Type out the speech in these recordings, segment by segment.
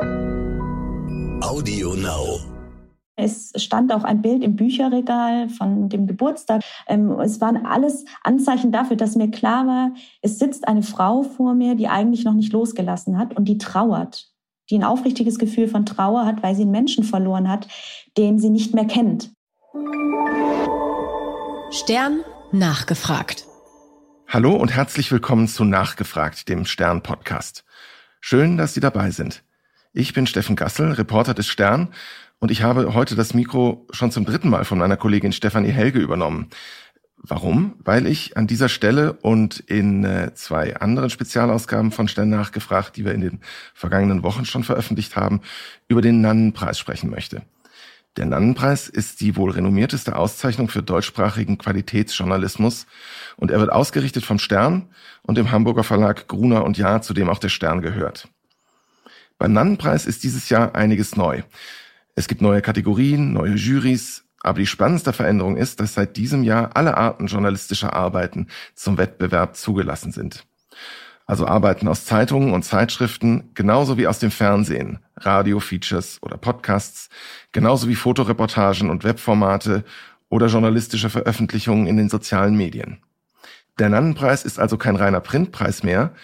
Audio Now. Es stand auch ein Bild im Bücherregal von dem Geburtstag. Ähm, es waren alles Anzeichen dafür, dass mir klar war, es sitzt eine Frau vor mir, die eigentlich noch nicht losgelassen hat und die trauert, die ein aufrichtiges Gefühl von Trauer hat, weil sie einen Menschen verloren hat, den sie nicht mehr kennt. Stern nachgefragt. Hallo und herzlich willkommen zu Nachgefragt, dem Stern-Podcast. Schön, dass Sie dabei sind. Ich bin Steffen Gassel, Reporter des Stern und ich habe heute das Mikro schon zum dritten Mal von meiner Kollegin Stefanie Helge übernommen. Warum? Weil ich an dieser Stelle und in äh, zwei anderen Spezialausgaben von Stern nachgefragt, die wir in den vergangenen Wochen schon veröffentlicht haben, über den Nannenpreis sprechen möchte. Der Nannenpreis ist die wohl renommierteste Auszeichnung für deutschsprachigen Qualitätsjournalismus und er wird ausgerichtet vom Stern und dem Hamburger Verlag Gruner und Jahr, zu dem auch der Stern gehört. Beim Nannenpreis ist dieses Jahr einiges neu. Es gibt neue Kategorien, neue Jurys, aber die spannendste Veränderung ist, dass seit diesem Jahr alle Arten journalistischer Arbeiten zum Wettbewerb zugelassen sind. Also Arbeiten aus Zeitungen und Zeitschriften, genauso wie aus dem Fernsehen, Radio-Features oder Podcasts, genauso wie Fotoreportagen und Webformate oder journalistische Veröffentlichungen in den sozialen Medien. Der Nannenpreis ist also kein reiner Printpreis mehr,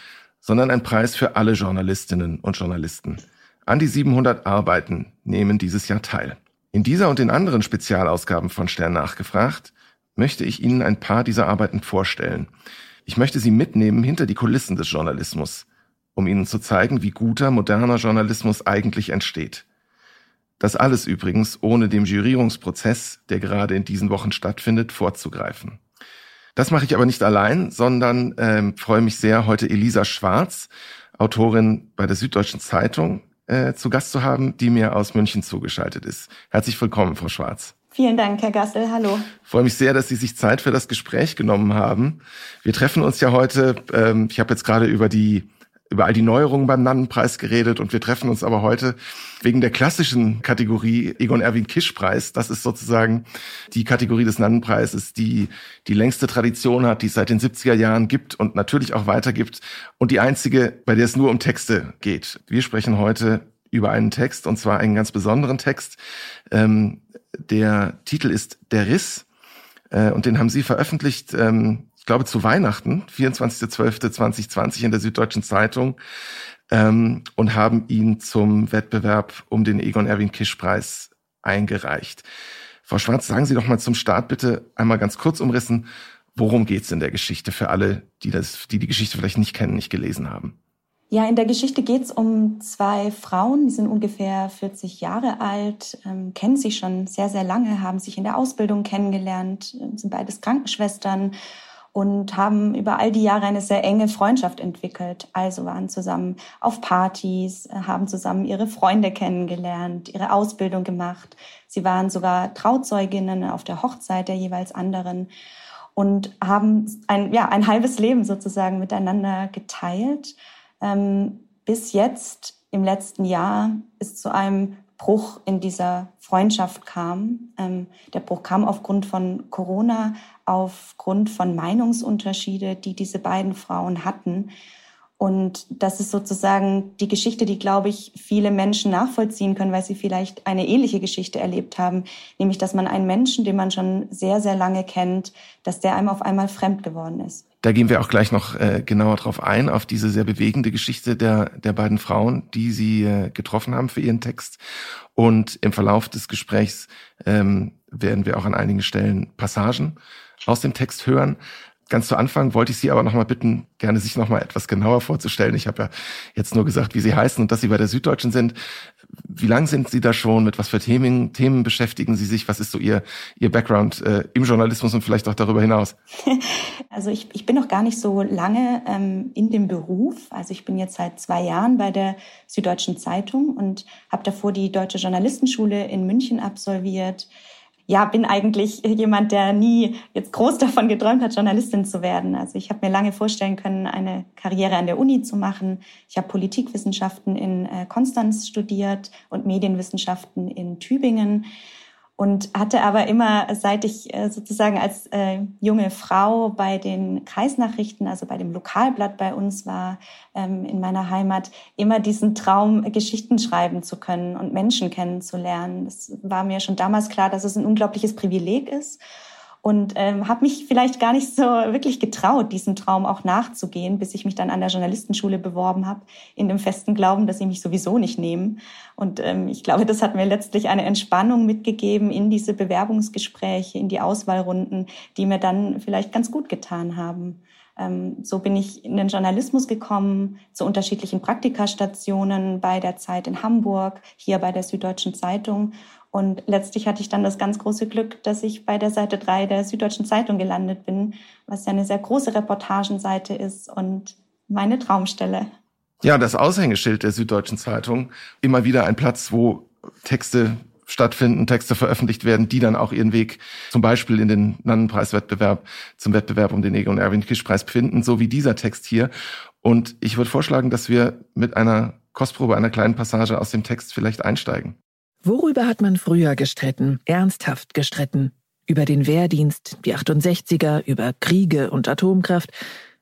sondern ein Preis für alle Journalistinnen und Journalisten. An die 700 Arbeiten nehmen dieses Jahr teil. In dieser und den anderen Spezialausgaben von Stern nachgefragt möchte ich Ihnen ein paar dieser Arbeiten vorstellen. Ich möchte Sie mitnehmen hinter die Kulissen des Journalismus, um Ihnen zu zeigen, wie guter, moderner Journalismus eigentlich entsteht. Das alles übrigens ohne dem Jurierungsprozess, der gerade in diesen Wochen stattfindet, vorzugreifen. Das mache ich aber nicht allein, sondern ähm, freue mich sehr, heute Elisa Schwarz, Autorin bei der Süddeutschen Zeitung, äh, zu Gast zu haben, die mir aus München zugeschaltet ist. Herzlich willkommen, Frau Schwarz. Vielen Dank, Herr Gassel. Hallo. Ich freue mich sehr, dass Sie sich Zeit für das Gespräch genommen haben. Wir treffen uns ja heute, ähm, ich habe jetzt gerade über die über all die Neuerungen beim Nannenpreis geredet und wir treffen uns aber heute wegen der klassischen Kategorie Egon Erwin Kisch Preis. Das ist sozusagen die Kategorie des Nannenpreises, die die längste Tradition hat, die es seit den 70er Jahren gibt und natürlich auch weitergibt und die einzige, bei der es nur um Texte geht. Wir sprechen heute über einen Text und zwar einen ganz besonderen Text. Ähm, der Titel ist Der Riss äh, und den haben Sie veröffentlicht ähm, ich glaube, zu Weihnachten, 24.12.2020 in der Süddeutschen Zeitung ähm, und haben ihn zum Wettbewerb um den Egon Erwin Kisch Preis eingereicht. Frau Schwarz, sagen Sie doch mal zum Start bitte einmal ganz kurz umrissen, worum geht's in der Geschichte für alle, die das, die die Geschichte vielleicht nicht kennen, nicht gelesen haben? Ja, in der Geschichte geht's um zwei Frauen, die sind ungefähr 40 Jahre alt, ähm, kennen sich schon sehr, sehr lange, haben sich in der Ausbildung kennengelernt, äh, sind beides Krankenschwestern und haben über all die Jahre eine sehr enge Freundschaft entwickelt. Also waren zusammen auf Partys, äh, haben zusammen ihre Freunde kennengelernt, ihre Ausbildung gemacht. Sie waren sogar Trauzeuginnen auf der Hochzeit der jeweils anderen und haben ein, ja, ein halbes Leben sozusagen miteinander geteilt. Ähm, bis jetzt im letzten Jahr ist zu einem Bruch in dieser Freundschaft kam. Ähm, der Bruch kam aufgrund von Corona, aufgrund von Meinungsunterschiede, die diese beiden Frauen hatten. Und das ist sozusagen die Geschichte, die, glaube ich, viele Menschen nachvollziehen können, weil sie vielleicht eine ähnliche Geschichte erlebt haben, nämlich dass man einen Menschen, den man schon sehr, sehr lange kennt, dass der einem auf einmal fremd geworden ist. Da gehen wir auch gleich noch äh, genauer drauf ein, auf diese sehr bewegende Geschichte der, der beiden Frauen, die Sie äh, getroffen haben für Ihren Text. Und im Verlauf des Gesprächs ähm, werden wir auch an einigen Stellen Passagen aus dem Text hören. Ganz zu Anfang wollte ich Sie aber noch mal bitten, gerne sich noch mal etwas genauer vorzustellen. Ich habe ja jetzt nur gesagt, wie Sie heißen und dass Sie bei der Süddeutschen sind. Wie lang sind Sie da schon? Mit was für Themen, Themen beschäftigen Sie sich? Was ist so Ihr, Ihr Background äh, im Journalismus und vielleicht auch darüber hinaus? Also ich, ich bin noch gar nicht so lange ähm, in dem Beruf. Also ich bin jetzt seit zwei Jahren bei der Süddeutschen Zeitung und habe davor die Deutsche Journalistenschule in München absolviert ja, bin eigentlich jemand, der nie jetzt groß davon geträumt hat, Journalistin zu werden. Also ich habe mir lange vorstellen können, eine Karriere an der Uni zu machen. Ich habe Politikwissenschaften in äh, Konstanz studiert und Medienwissenschaften in Tübingen und hatte aber immer, seit ich äh, sozusagen als äh, junge Frau bei den Kreisnachrichten, also bei dem Lokalblatt bei uns war ähm, in meiner Heimat, immer diesen Traum, Geschichten schreiben zu können und Menschen kennenzulernen. Es war mir schon damals klar, dass es ein unglaubliches Privileg ist und ähm, habe mich vielleicht gar nicht so wirklich getraut, diesem Traum auch nachzugehen, bis ich mich dann an der Journalistenschule beworben habe, in dem festen Glauben, dass sie mich sowieso nicht nehmen. Und ähm, ich glaube, das hat mir letztlich eine Entspannung mitgegeben in diese Bewerbungsgespräche, in die Auswahlrunden, die mir dann vielleicht ganz gut getan haben. Ähm, so bin ich in den Journalismus gekommen, zu unterschiedlichen Praktikastationen bei der Zeit in Hamburg, hier bei der Süddeutschen Zeitung und letztlich hatte ich dann das ganz große Glück, dass ich bei der Seite 3 der Süddeutschen Zeitung gelandet bin, was ja eine sehr große Reportagenseite ist und meine Traumstelle. Ja, das Aushängeschild der Süddeutschen Zeitung, immer wieder ein Platz, wo Texte stattfinden, Texte veröffentlicht werden, die dann auch ihren Weg zum Beispiel in den Nannenpreiswettbewerb, zum Wettbewerb um den Egon Erwin Kisch-Preis finden, so wie dieser Text hier. Und ich würde vorschlagen, dass wir mit einer Kostprobe, einer kleinen Passage aus dem Text vielleicht einsteigen. Worüber hat man früher gestritten, ernsthaft gestritten? Über den Wehrdienst, die 68er, über Kriege und Atomkraft.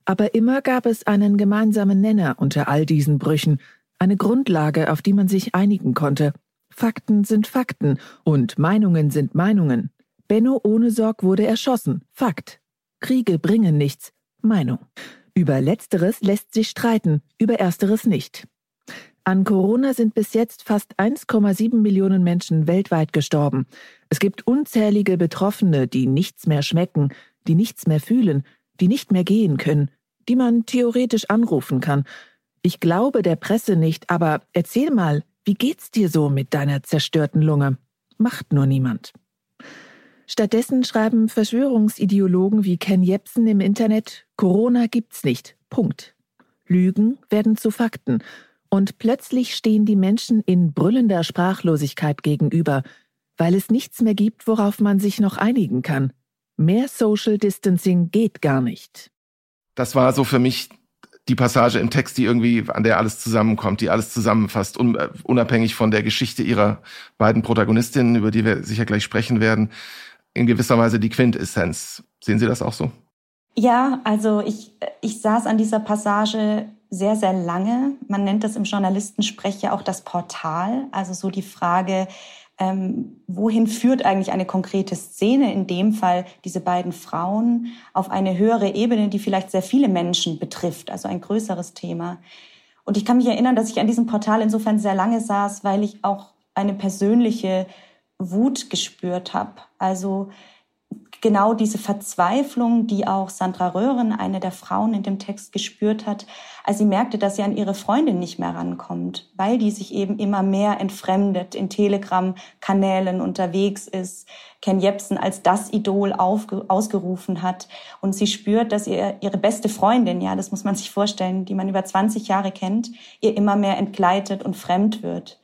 Aber immer gab es einen gemeinsamen Nenner unter all diesen Brüchen, eine Grundlage, auf die man sich einigen konnte. Fakten sind Fakten und Meinungen sind Meinungen. Benno Ohnesorg wurde erschossen. Fakt. Kriege bringen nichts. Meinung. Über Letzteres lässt sich streiten, über Ersteres nicht. An Corona sind bis jetzt fast 1,7 Millionen Menschen weltweit gestorben. Es gibt unzählige Betroffene, die nichts mehr schmecken, die nichts mehr fühlen, die nicht mehr gehen können, die man theoretisch anrufen kann. Ich glaube der Presse nicht, aber erzähl mal, wie geht's dir so mit deiner zerstörten Lunge? Macht nur niemand. Stattdessen schreiben Verschwörungsideologen wie Ken Jebsen im Internet, Corona gibt's nicht. Punkt. Lügen werden zu Fakten und plötzlich stehen die Menschen in brüllender Sprachlosigkeit gegenüber, weil es nichts mehr gibt, worauf man sich noch einigen kann. Mehr Social Distancing geht gar nicht. Das war so für mich die Passage im Text, die irgendwie, an der alles zusammenkommt, die alles zusammenfasst, äh, unabhängig von der Geschichte ihrer beiden Protagonistinnen, über die wir sicher gleich sprechen werden, in gewisser Weise die Quintessenz. Sehen Sie das auch so? Ja, also ich, ich saß an dieser Passage sehr, sehr lange. Man nennt das im Journalistensprech ja auch das Portal. Also so die Frage, ähm, wohin führt eigentlich eine konkrete Szene, in dem Fall diese beiden Frauen, auf eine höhere Ebene, die vielleicht sehr viele Menschen betrifft, also ein größeres Thema. Und ich kann mich erinnern, dass ich an diesem Portal insofern sehr lange saß, weil ich auch eine persönliche Wut gespürt habe. Also genau diese Verzweiflung, die auch Sandra Röhren, eine der Frauen in dem Text, gespürt hat, als sie merkte, dass sie an ihre Freundin nicht mehr rankommt, weil die sich eben immer mehr entfremdet, in Telegram-Kanälen unterwegs ist, Ken Jebsen als das Idol ausgerufen hat und sie spürt, dass ihr ihre beste Freundin, ja, das muss man sich vorstellen, die man über 20 Jahre kennt, ihr immer mehr entgleitet und fremd wird.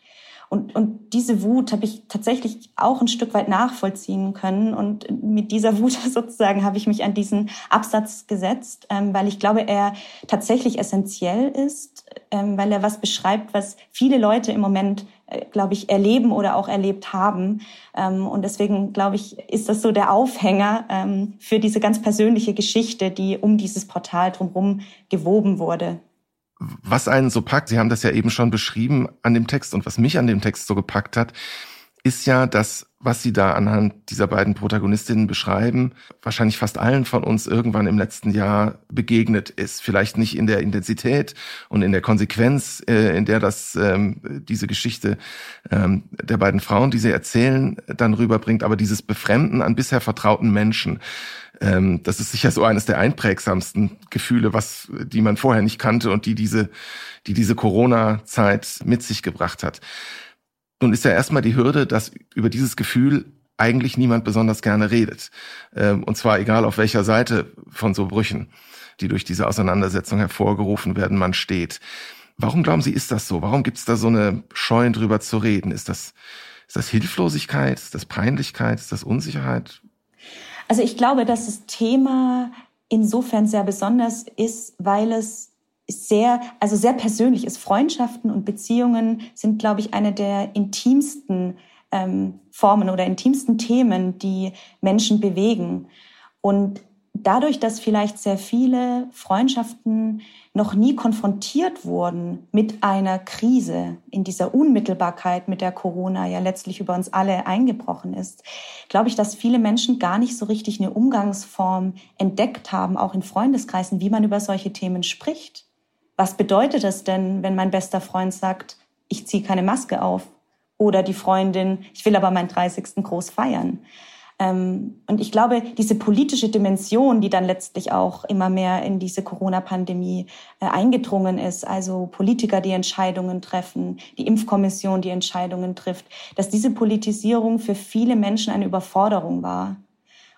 Und, und diese Wut habe ich tatsächlich auch ein Stück weit nachvollziehen können. Und mit dieser Wut sozusagen habe ich mich an diesen Absatz gesetzt, ähm, weil ich glaube, er tatsächlich essentiell ist, ähm, weil er was beschreibt, was viele Leute im Moment, äh, glaube ich, erleben oder auch erlebt haben. Ähm, und deswegen, glaube ich, ist das so der Aufhänger ähm, für diese ganz persönliche Geschichte, die um dieses Portal drumherum gewoben wurde was einen so packt, Sie haben das ja eben schon beschrieben an dem Text und was mich an dem Text so gepackt hat, ist ja, dass was Sie da anhand dieser beiden Protagonistinnen beschreiben, wahrscheinlich fast allen von uns irgendwann im letzten Jahr begegnet ist. Vielleicht nicht in der Intensität und in der Konsequenz, äh, in der das ähm, diese Geschichte ähm, der beiden Frauen, die sie erzählen, dann rüberbringt, aber dieses Befremden an bisher vertrauten Menschen. Ähm, das ist sicher so eines der einprägsamsten Gefühle, was die man vorher nicht kannte und die diese, die diese Corona-Zeit mit sich gebracht hat. Nun ist ja erstmal die Hürde, dass über dieses Gefühl eigentlich niemand besonders gerne redet. Ähm, und zwar egal auf welcher Seite von so Brüchen, die durch diese Auseinandersetzung hervorgerufen werden, man steht. Warum glauben Sie, ist das so? Warum gibt es da so eine Scheuen drüber zu reden? Ist das, ist das Hilflosigkeit? Ist das Peinlichkeit? Ist das Unsicherheit? Also ich glaube, dass das Thema insofern sehr besonders ist, weil es sehr, also sehr persönlich ist. Freundschaften und Beziehungen sind, glaube ich, eine der intimsten ähm, Formen oder intimsten Themen, die Menschen bewegen. Und dadurch, dass vielleicht sehr viele Freundschaften noch nie konfrontiert wurden mit einer Krise in dieser Unmittelbarkeit, mit der Corona ja letztlich über uns alle eingebrochen ist, glaube ich, dass viele Menschen gar nicht so richtig eine Umgangsform entdeckt haben, auch in Freundeskreisen, wie man über solche Themen spricht. Was bedeutet es denn, wenn mein bester Freund sagt, ich ziehe keine Maske auf? Oder die Freundin, ich will aber meinen 30. groß feiern. Ähm, und ich glaube, diese politische Dimension, die dann letztlich auch immer mehr in diese Corona-Pandemie äh, eingedrungen ist, also Politiker, die Entscheidungen treffen, die Impfkommission, die Entscheidungen trifft, dass diese Politisierung für viele Menschen eine Überforderung war.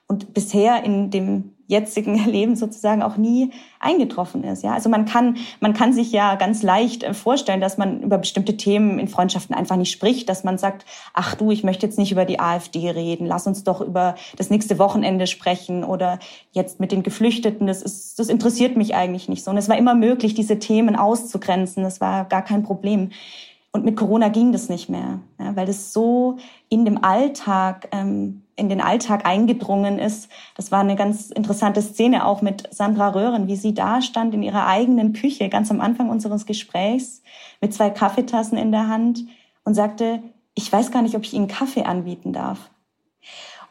Und bisher in dem jetzigen Leben sozusagen auch nie eingetroffen ist. Ja, also man kann, man kann sich ja ganz leicht äh, vorstellen, dass man über bestimmte Themen in Freundschaften einfach nicht spricht, dass man sagt, ach du, ich möchte jetzt nicht über die AfD reden, lass uns doch über das nächste Wochenende sprechen oder jetzt mit den Geflüchteten, das ist, das interessiert mich eigentlich nicht so. Und es war immer möglich, diese Themen auszugrenzen. Das war gar kein Problem. Und mit Corona ging das nicht mehr, ja, weil das so in dem Alltag, ähm, in den Alltag eingedrungen ist. Das war eine ganz interessante Szene auch mit Sandra Röhren, wie sie da stand in ihrer eigenen Küche, ganz am Anfang unseres Gesprächs, mit zwei Kaffeetassen in der Hand und sagte, ich weiß gar nicht, ob ich Ihnen Kaffee anbieten darf.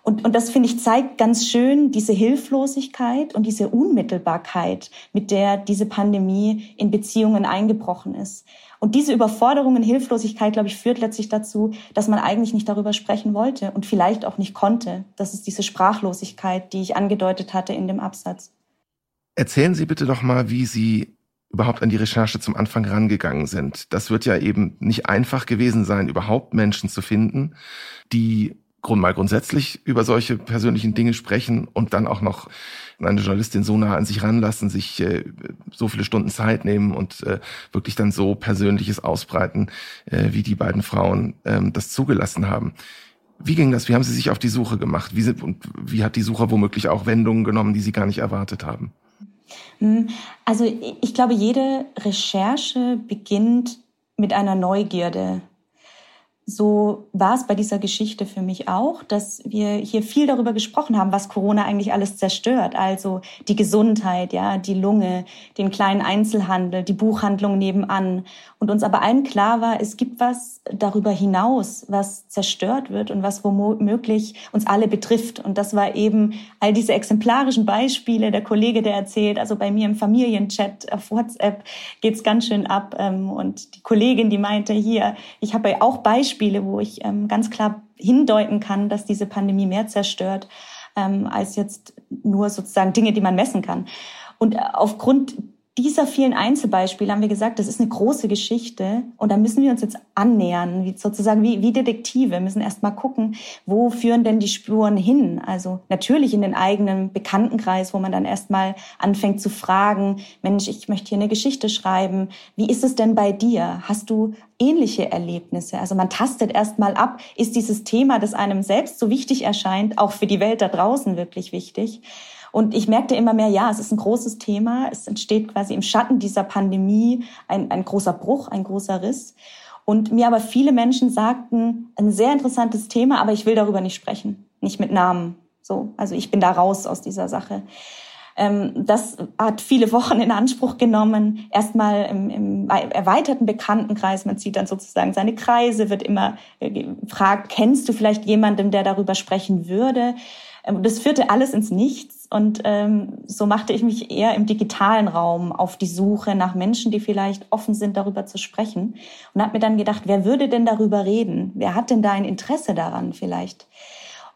Und, und das, finde ich, zeigt ganz schön diese Hilflosigkeit und diese Unmittelbarkeit, mit der diese Pandemie in Beziehungen eingebrochen ist. Und diese Überforderung und Hilflosigkeit, glaube ich, führt letztlich dazu, dass man eigentlich nicht darüber sprechen wollte und vielleicht auch nicht konnte. Das ist diese Sprachlosigkeit, die ich angedeutet hatte in dem Absatz. Erzählen Sie bitte doch mal, wie Sie überhaupt an die Recherche zum Anfang rangegangen sind. Das wird ja eben nicht einfach gewesen sein, überhaupt Menschen zu finden, die mal grundsätzlich über solche persönlichen Dinge sprechen und dann auch noch eine Journalistin so nah an sich ranlassen, sich äh, so viele Stunden Zeit nehmen und äh, wirklich dann so Persönliches ausbreiten, äh, wie die beiden Frauen ähm, das zugelassen haben. Wie ging das? Wie haben Sie sich auf die Suche gemacht? Wie, sind, und wie hat die Suche womöglich auch Wendungen genommen, die Sie gar nicht erwartet haben? Hm, also ich glaube, jede Recherche beginnt mit einer Neugierde so war es bei dieser Geschichte für mich auch, dass wir hier viel darüber gesprochen haben, was Corona eigentlich alles zerstört. Also die Gesundheit, ja, die Lunge, den kleinen Einzelhandel, die Buchhandlung nebenan. Und uns aber allen klar war, es gibt was darüber hinaus, was zerstört wird und was womöglich uns alle betrifft. Und das war eben all diese exemplarischen Beispiele. Der Kollege, der erzählt, also bei mir im Familienchat auf WhatsApp geht's ganz schön ab. Ähm, und die Kollegin, die meinte hier, ich habe auch Beispiele wo ich ähm, ganz klar hindeuten kann, dass diese Pandemie mehr zerstört ähm, als jetzt nur sozusagen Dinge, die man messen kann. Und äh, aufgrund dieser vielen Einzelbeispiele haben wir gesagt, das ist eine große Geschichte und da müssen wir uns jetzt annähern, wie, sozusagen wie, wie Detektive, wir müssen erst mal gucken, wo führen denn die Spuren hin? Also natürlich in den eigenen Bekanntenkreis, wo man dann erst mal anfängt zu fragen, Mensch, ich möchte hier eine Geschichte schreiben, wie ist es denn bei dir? Hast du ähnliche Erlebnisse? Also man tastet erst mal ab, ist dieses Thema, das einem selbst so wichtig erscheint, auch für die Welt da draußen wirklich wichtig? Und ich merkte immer mehr, ja, es ist ein großes Thema. Es entsteht quasi im Schatten dieser Pandemie ein, ein großer Bruch, ein großer Riss. Und mir aber viele Menschen sagten, ein sehr interessantes Thema, aber ich will darüber nicht sprechen. Nicht mit Namen. So. Also ich bin da raus aus dieser Sache. Ähm, das hat viele Wochen in Anspruch genommen. Erstmal im, im erweiterten Bekanntenkreis. Man zieht dann sozusagen seine Kreise, wird immer äh, gefragt, kennst du vielleicht jemanden, der darüber sprechen würde? Ähm, das führte alles ins Nichts. Und ähm, so machte ich mich eher im digitalen Raum auf die Suche nach Menschen, die vielleicht offen sind, darüber zu sprechen. Und habe mir dann gedacht, wer würde denn darüber reden? Wer hat denn da ein Interesse daran vielleicht?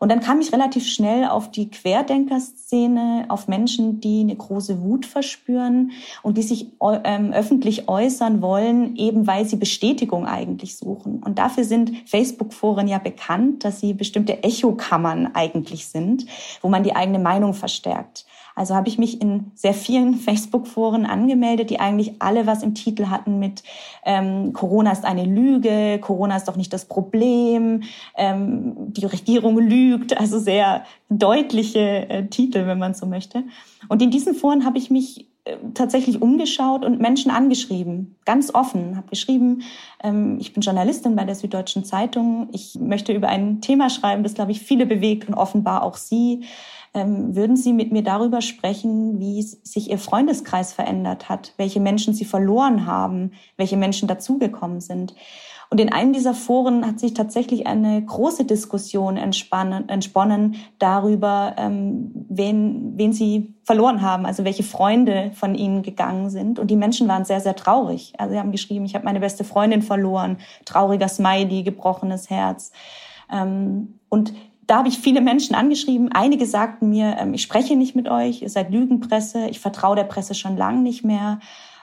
Und dann kam ich relativ schnell auf die Querdenkerszene, auf Menschen, die eine große Wut verspüren und die sich ähm, öffentlich äußern wollen, eben weil sie Bestätigung eigentlich suchen. Und dafür sind Facebook-Foren ja bekannt, dass sie bestimmte Echokammern eigentlich sind, wo man die eigene Meinung verstärkt. Also habe ich mich in sehr vielen Facebook-Foren angemeldet, die eigentlich alle was im Titel hatten mit ähm, Corona ist eine Lüge, Corona ist doch nicht das Problem, ähm, die Regierung lügt, also sehr deutliche äh, Titel, wenn man so möchte. Und in diesen Foren habe ich mich äh, tatsächlich umgeschaut und Menschen angeschrieben, ganz offen, habe geschrieben, ähm, ich bin Journalistin bei der Süddeutschen Zeitung, ich möchte über ein Thema schreiben, das, glaube ich, viele bewegt und offenbar auch Sie. Ähm, würden Sie mit mir darüber sprechen, wie sich Ihr Freundeskreis verändert hat, welche Menschen Sie verloren haben, welche Menschen dazugekommen sind? Und in einem dieser Foren hat sich tatsächlich eine große Diskussion entsponnen darüber, ähm, wen, wen sie verloren haben, also welche Freunde von ihnen gegangen sind. Und die Menschen waren sehr, sehr traurig. Also sie haben geschrieben, ich habe meine beste Freundin verloren, trauriger Smiley, gebrochenes Herz. Ähm, und da habe ich viele Menschen angeschrieben. Einige sagten mir, ähm, ich spreche nicht mit euch, ihr seid Lügenpresse, ich vertraue der Presse schon lange nicht mehr.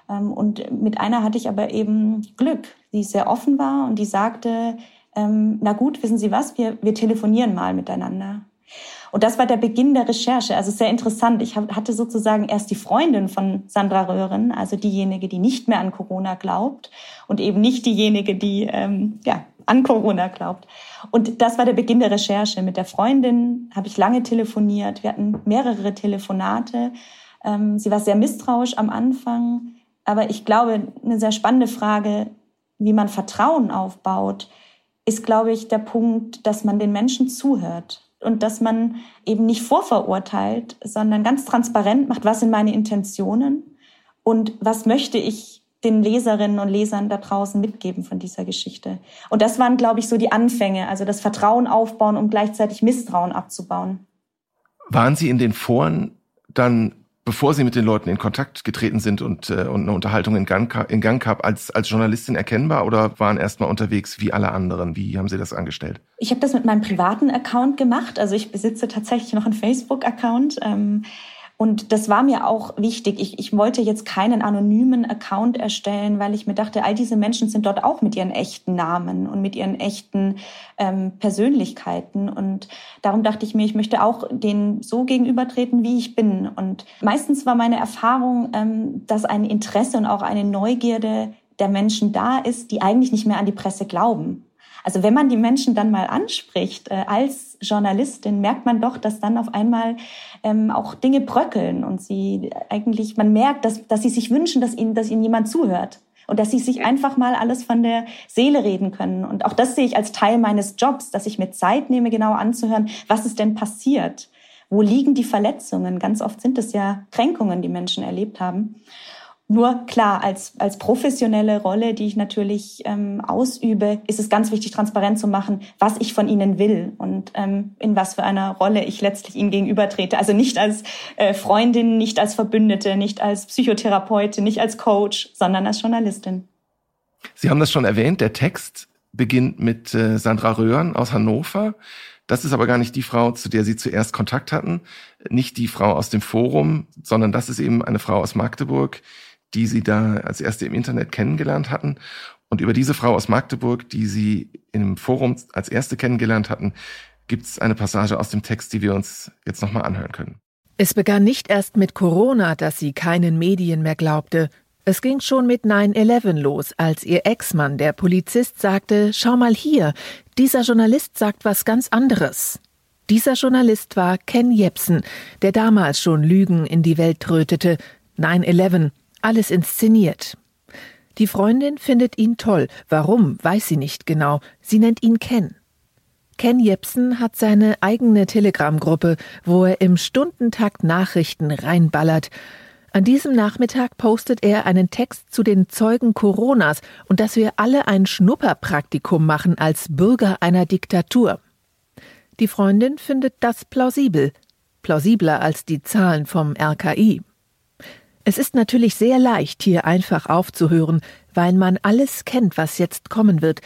Ähm, und mit einer hatte ich aber eben Glück, die sehr offen war und die sagte, ähm, na gut, wissen Sie was, wir, wir telefonieren mal miteinander. Und das war der Beginn der Recherche. Also sehr interessant. Ich hatte sozusagen erst die Freundin von Sandra Röhren, also diejenige, die nicht mehr an Corona glaubt und eben nicht diejenige, die ähm, ja, an Corona glaubt. Und das war der Beginn der Recherche. Mit der Freundin habe ich lange telefoniert. Wir hatten mehrere Telefonate. Ähm, sie war sehr misstrauisch am Anfang. Aber ich glaube, eine sehr spannende Frage, wie man Vertrauen aufbaut, ist, glaube ich, der Punkt, dass man den Menschen zuhört und dass man eben nicht vorverurteilt, sondern ganz transparent macht, was sind meine Intentionen und was möchte ich den Leserinnen und Lesern da draußen mitgeben von dieser Geschichte. Und das waren, glaube ich, so die Anfänge, also das Vertrauen aufbauen und gleichzeitig Misstrauen abzubauen. Waren Sie in den Foren dann bevor Sie mit den Leuten in Kontakt getreten sind und, äh, und eine Unterhaltung in Gang, in Gang gab, als, als Journalistin erkennbar oder waren erstmal unterwegs wie alle anderen? Wie haben Sie das angestellt? Ich habe das mit meinem privaten Account gemacht. Also ich besitze tatsächlich noch einen Facebook-Account. Ähm, und das war mir auch wichtig. Ich, ich wollte jetzt keinen anonymen Account erstellen, weil ich mir dachte, all diese Menschen sind dort auch mit ihren echten Namen und mit ihren echten ähm, Persönlichkeiten. Und darum dachte ich mir, ich möchte auch denen so gegenübertreten, wie ich bin. Und meistens war meine Erfahrung, ähm, dass ein Interesse und auch eine Neugierde der Menschen da ist, die eigentlich nicht mehr an die Presse glauben. Also wenn man die Menschen dann mal anspricht äh, als Journalistin, merkt man doch, dass dann auf einmal ähm, auch Dinge bröckeln und sie eigentlich, man merkt, dass, dass sie sich wünschen, dass ihnen, dass ihnen jemand zuhört und dass sie sich einfach mal alles von der Seele reden können. Und auch das sehe ich als Teil meines Jobs, dass ich mir Zeit nehme, genau anzuhören, was ist denn passiert? Wo liegen die Verletzungen? Ganz oft sind es ja Kränkungen, die Menschen erlebt haben. Nur klar, als, als professionelle Rolle, die ich natürlich ähm, ausübe, ist es ganz wichtig, transparent zu machen, was ich von ihnen will und ähm, in was für einer Rolle ich letztlich ihnen gegenübertrete. Also nicht als äh, Freundin, nicht als Verbündete, nicht als Psychotherapeutin, nicht als Coach, sondern als Journalistin. Sie haben das schon erwähnt, der Text beginnt mit äh, Sandra Röhren aus Hannover. Das ist aber gar nicht die Frau, zu der Sie zuerst Kontakt hatten, nicht die Frau aus dem Forum, sondern das ist eben eine Frau aus Magdeburg, die Sie da als erste im Internet kennengelernt hatten. Und über diese Frau aus Magdeburg, die Sie im Forum als erste kennengelernt hatten, gibt es eine Passage aus dem Text, die wir uns jetzt nochmal anhören können. Es begann nicht erst mit Corona, dass sie keinen Medien mehr glaubte. Es ging schon mit 9-11 los, als ihr Ex-Mann, der Polizist, sagte, schau mal hier, dieser Journalist sagt was ganz anderes. Dieser Journalist war Ken Jepsen, der damals schon Lügen in die Welt trötete. 9-11, alles inszeniert. Die Freundin findet ihn toll. Warum, weiß sie nicht genau. Sie nennt ihn Ken. Ken Jepsen hat seine eigene Telegram-Gruppe, wo er im Stundentakt Nachrichten reinballert. An diesem Nachmittag postet er einen Text zu den Zeugen Coronas und dass wir alle ein Schnupperpraktikum machen als Bürger einer Diktatur. Die Freundin findet das plausibel, plausibler als die Zahlen vom RKI. Es ist natürlich sehr leicht, hier einfach aufzuhören, weil man alles kennt, was jetzt kommen wird,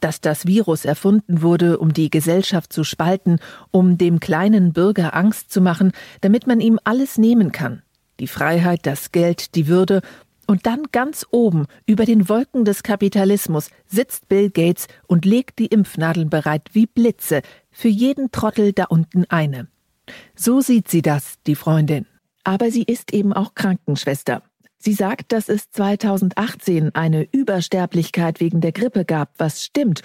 dass das Virus erfunden wurde, um die Gesellschaft zu spalten, um dem kleinen Bürger Angst zu machen, damit man ihm alles nehmen kann. Die Freiheit, das Geld, die Würde, und dann ganz oben, über den Wolken des Kapitalismus, sitzt Bill Gates und legt die Impfnadeln bereit wie Blitze, für jeden Trottel da unten eine. So sieht sie das, die Freundin. Aber sie ist eben auch Krankenschwester. Sie sagt, dass es 2018 eine Übersterblichkeit wegen der Grippe gab, was stimmt,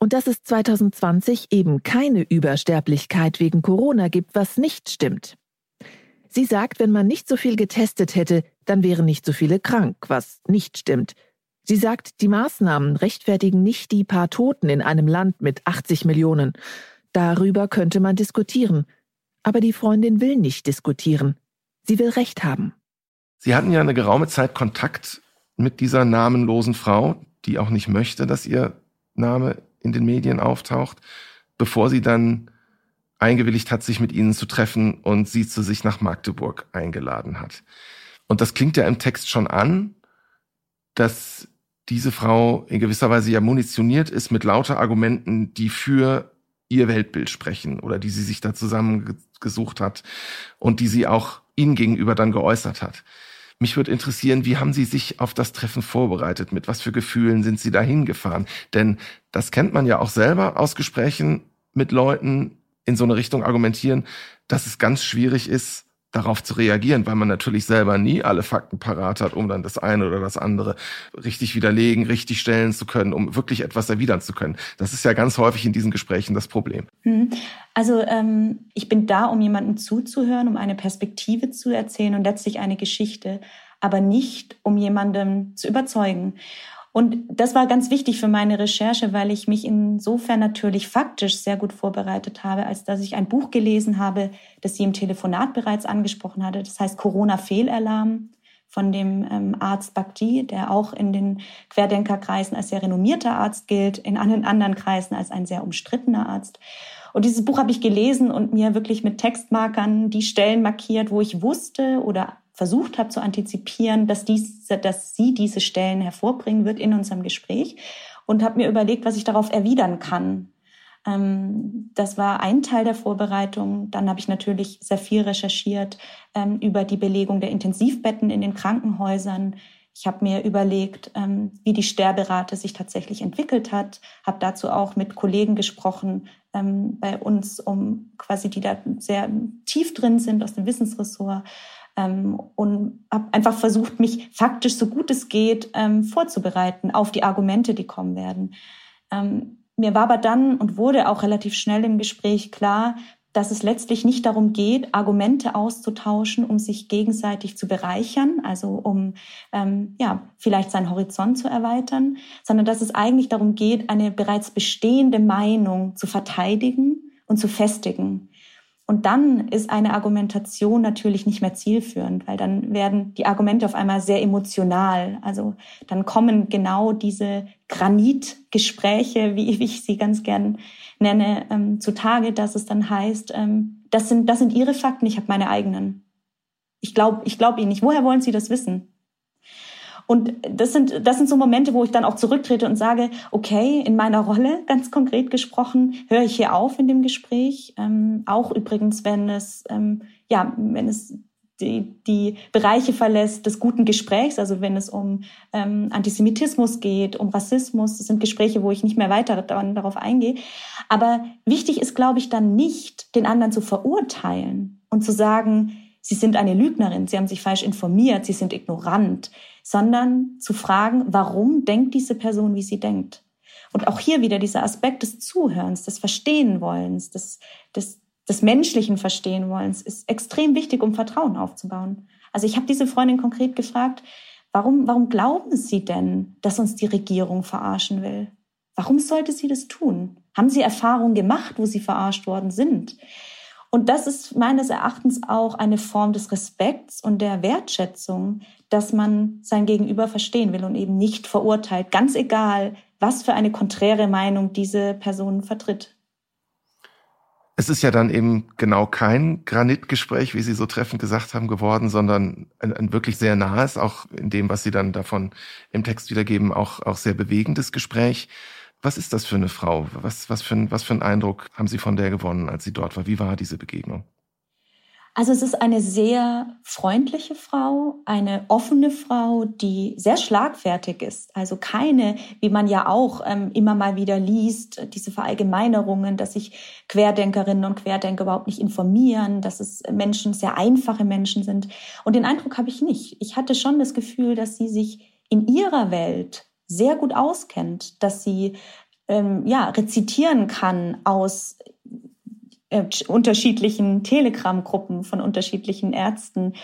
und dass es 2020 eben keine Übersterblichkeit wegen Corona gibt, was nicht stimmt. Sie sagt, wenn man nicht so viel getestet hätte, dann wären nicht so viele krank, was nicht stimmt. Sie sagt, die Maßnahmen rechtfertigen nicht die paar Toten in einem Land mit 80 Millionen. Darüber könnte man diskutieren. Aber die Freundin will nicht diskutieren. Sie will Recht haben. Sie hatten ja eine geraume Zeit Kontakt mit dieser namenlosen Frau, die auch nicht möchte, dass ihr Name in den Medien auftaucht, bevor sie dann eingewilligt hat, sich mit ihnen zu treffen und sie zu sich nach Magdeburg eingeladen hat. Und das klingt ja im Text schon an, dass diese Frau in gewisser Weise ja munitioniert ist mit lauter Argumenten, die für ihr Weltbild sprechen oder die sie sich da zusammengesucht hat und die sie auch ihnen gegenüber dann geäußert hat. Mich würde interessieren, wie haben Sie sich auf das Treffen vorbereitet? Mit was für Gefühlen sind Sie dahin gefahren? Denn das kennt man ja auch selber aus Gesprächen mit Leuten in so eine Richtung argumentieren, dass es ganz schwierig ist, darauf zu reagieren, weil man natürlich selber nie alle Fakten parat hat, um dann das eine oder das andere richtig widerlegen, richtig stellen zu können, um wirklich etwas erwidern zu können. Das ist ja ganz häufig in diesen Gesprächen das Problem. Hm. Also ähm, ich bin da, um jemandem zuzuhören, um eine Perspektive zu erzählen und letztlich eine Geschichte, aber nicht, um jemandem zu überzeugen. Und das war ganz wichtig für meine Recherche, weil ich mich insofern natürlich faktisch sehr gut vorbereitet habe, als dass ich ein Buch gelesen habe, das sie im Telefonat bereits angesprochen hatte. Das heißt Corona-Fehlalarm von dem ähm, Arzt Bakti, der auch in den Querdenkerkreisen als sehr renommierter Arzt gilt, in allen anderen Kreisen als ein sehr umstrittener Arzt. Und dieses Buch habe ich gelesen und mir wirklich mit Textmarkern die Stellen markiert, wo ich wusste oder versucht habe zu antizipieren, dass, dies, dass sie diese Stellen hervorbringen wird in unserem Gespräch und habe mir überlegt, was ich darauf erwidern kann. Ähm, das war ein Teil der Vorbereitung. Dann habe ich natürlich sehr viel recherchiert ähm, über die Belegung der Intensivbetten in den Krankenhäusern. Ich habe mir überlegt, ähm, wie die Sterberate sich tatsächlich entwickelt hat, habe dazu auch mit Kollegen gesprochen bei uns, um quasi die da sehr tief drin sind aus dem Wissensressort ähm, und habe einfach versucht, mich faktisch so gut es geht ähm, vorzubereiten auf die Argumente, die kommen werden. Ähm, mir war aber dann und wurde auch relativ schnell im Gespräch klar, dass es letztlich nicht darum geht, Argumente auszutauschen, um sich gegenseitig zu bereichern, also um ähm, ja vielleicht seinen Horizont zu erweitern, sondern dass es eigentlich darum geht, eine bereits bestehende Meinung zu verteidigen und zu festigen. Und dann ist eine Argumentation natürlich nicht mehr zielführend, weil dann werden die Argumente auf einmal sehr emotional. Also dann kommen genau diese Granitgespräche, wie ich sie ganz gern nenne, ähm, zutage, dass es dann heißt, ähm, das sind, das sind Ihre Fakten, ich habe meine eigenen. Ich glaube ich glaub Ihnen nicht. Woher wollen Sie das wissen? Und das sind, das sind so Momente, wo ich dann auch zurücktrete und sage, okay, in meiner Rolle, ganz konkret gesprochen, höre ich hier auf in dem Gespräch. Ähm, auch übrigens, wenn es, ähm, ja, wenn es die, die Bereiche verlässt des guten Gesprächs, also wenn es um ähm, Antisemitismus geht, um Rassismus, das sind Gespräche, wo ich nicht mehr weiter darauf eingehe. Aber wichtig ist, glaube ich, dann nicht, den anderen zu verurteilen und zu sagen, Sie sind eine Lügnerin, Sie haben sich falsch informiert, Sie sind ignorant, sondern zu fragen, warum denkt diese Person, wie sie denkt? Und auch hier wieder dieser Aspekt des Zuhörens, des Verstehenwollens, des, des, des menschlichen Verstehenwollens ist extrem wichtig, um Vertrauen aufzubauen. Also ich habe diese Freundin konkret gefragt, warum, warum glauben Sie denn, dass uns die Regierung verarschen will? Warum sollte sie das tun? Haben Sie Erfahrungen gemacht, wo Sie verarscht worden sind? Und das ist meines Erachtens auch eine Form des Respekts und der Wertschätzung, dass man sein Gegenüber verstehen will und eben nicht verurteilt, ganz egal, was für eine konträre Meinung diese Person vertritt. Es ist ja dann eben genau kein Granitgespräch, wie Sie so treffend gesagt haben, geworden, sondern ein, ein, wirklich sehr nahes, auch in dem, was Sie dann davon im Text wiedergeben, auch, auch sehr bewegendes Gespräch. Was ist das für eine Frau? Was, was, für was für einen Eindruck haben Sie von der gewonnen, als sie dort war? Wie war diese Begegnung? Also es ist eine sehr freundliche Frau, eine offene Frau, die sehr schlagfertig ist. Also keine, wie man ja auch ähm, immer mal wieder liest, diese Verallgemeinerungen, dass sich Querdenkerinnen und Querdenker überhaupt nicht informieren, dass es Menschen sehr einfache Menschen sind. Und den Eindruck habe ich nicht. Ich hatte schon das Gefühl, dass sie sich in ihrer Welt sehr gut auskennt, dass sie ähm, ja rezitieren kann aus äh, unterschiedlichen Telegram-Gruppen von unterschiedlichen Ärzten.